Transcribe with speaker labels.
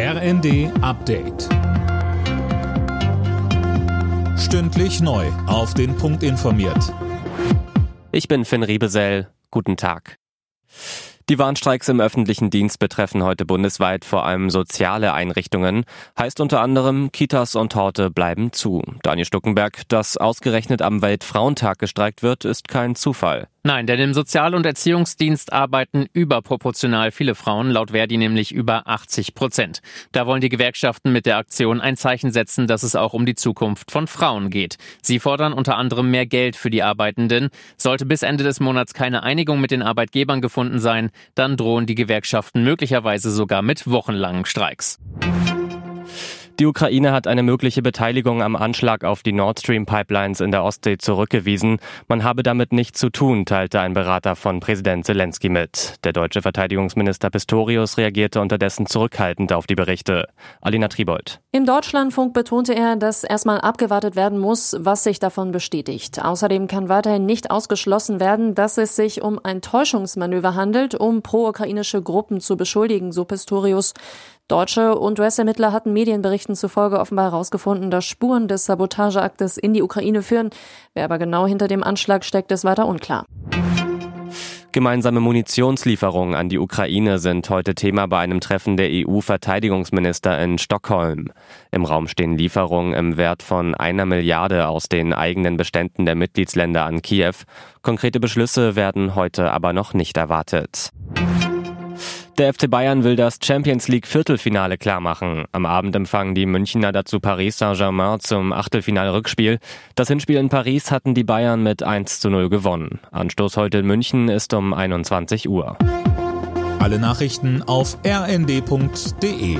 Speaker 1: RND Update. Stündlich neu. Auf den Punkt informiert.
Speaker 2: Ich bin Finn Riebesell. Guten Tag. Die Warnstreiks im öffentlichen Dienst betreffen heute bundesweit vor allem soziale Einrichtungen. Heißt unter anderem, Kitas und Horte bleiben zu. Daniel Stuckenberg, dass ausgerechnet am Weltfrauentag gestreikt wird, ist kein Zufall.
Speaker 3: Nein, denn im Sozial- und Erziehungsdienst arbeiten überproportional viele Frauen, laut Verdi nämlich über 80 Prozent. Da wollen die Gewerkschaften mit der Aktion ein Zeichen setzen, dass es auch um die Zukunft von Frauen geht. Sie fordern unter anderem mehr Geld für die Arbeitenden. Sollte bis Ende des Monats keine Einigung mit den Arbeitgebern gefunden sein, dann drohen die Gewerkschaften möglicherweise sogar mit wochenlangen Streiks.
Speaker 2: Die Ukraine hat eine mögliche Beteiligung am Anschlag auf die Nord Stream Pipelines in der Ostsee zurückgewiesen. Man habe damit nichts zu tun, teilte ein Berater von Präsident Zelensky mit. Der deutsche Verteidigungsminister Pistorius reagierte unterdessen zurückhaltend auf die Berichte. Alina Tribold.
Speaker 4: Im Deutschlandfunk betonte er, dass erstmal abgewartet werden muss, was sich davon bestätigt. Außerdem kann weiterhin nicht ausgeschlossen werden, dass es sich um ein Täuschungsmanöver handelt, um pro-ukrainische Gruppen zu beschuldigen, so Pistorius. Deutsche und US-Ermittler hatten Medienberichten zufolge offenbar herausgefunden, dass Spuren des Sabotageaktes in die Ukraine führen. Wer aber genau hinter dem Anschlag steckt, ist weiter unklar.
Speaker 2: Gemeinsame Munitionslieferungen an die Ukraine sind heute Thema bei einem Treffen der EU-Verteidigungsminister in Stockholm. Im Raum stehen Lieferungen im Wert von einer Milliarde aus den eigenen Beständen der Mitgliedsländer an Kiew. Konkrete Beschlüsse werden heute aber noch nicht erwartet. Der FC Bayern will das Champions League Viertelfinale klarmachen. Am Abend empfangen die Münchner dazu Paris Saint-Germain zum Achtelfinal-Rückspiel. Das Hinspiel in Paris hatten die Bayern mit 1 zu 0 gewonnen. Anstoß heute in München ist um 21 Uhr.
Speaker 1: Alle Nachrichten auf rnd.de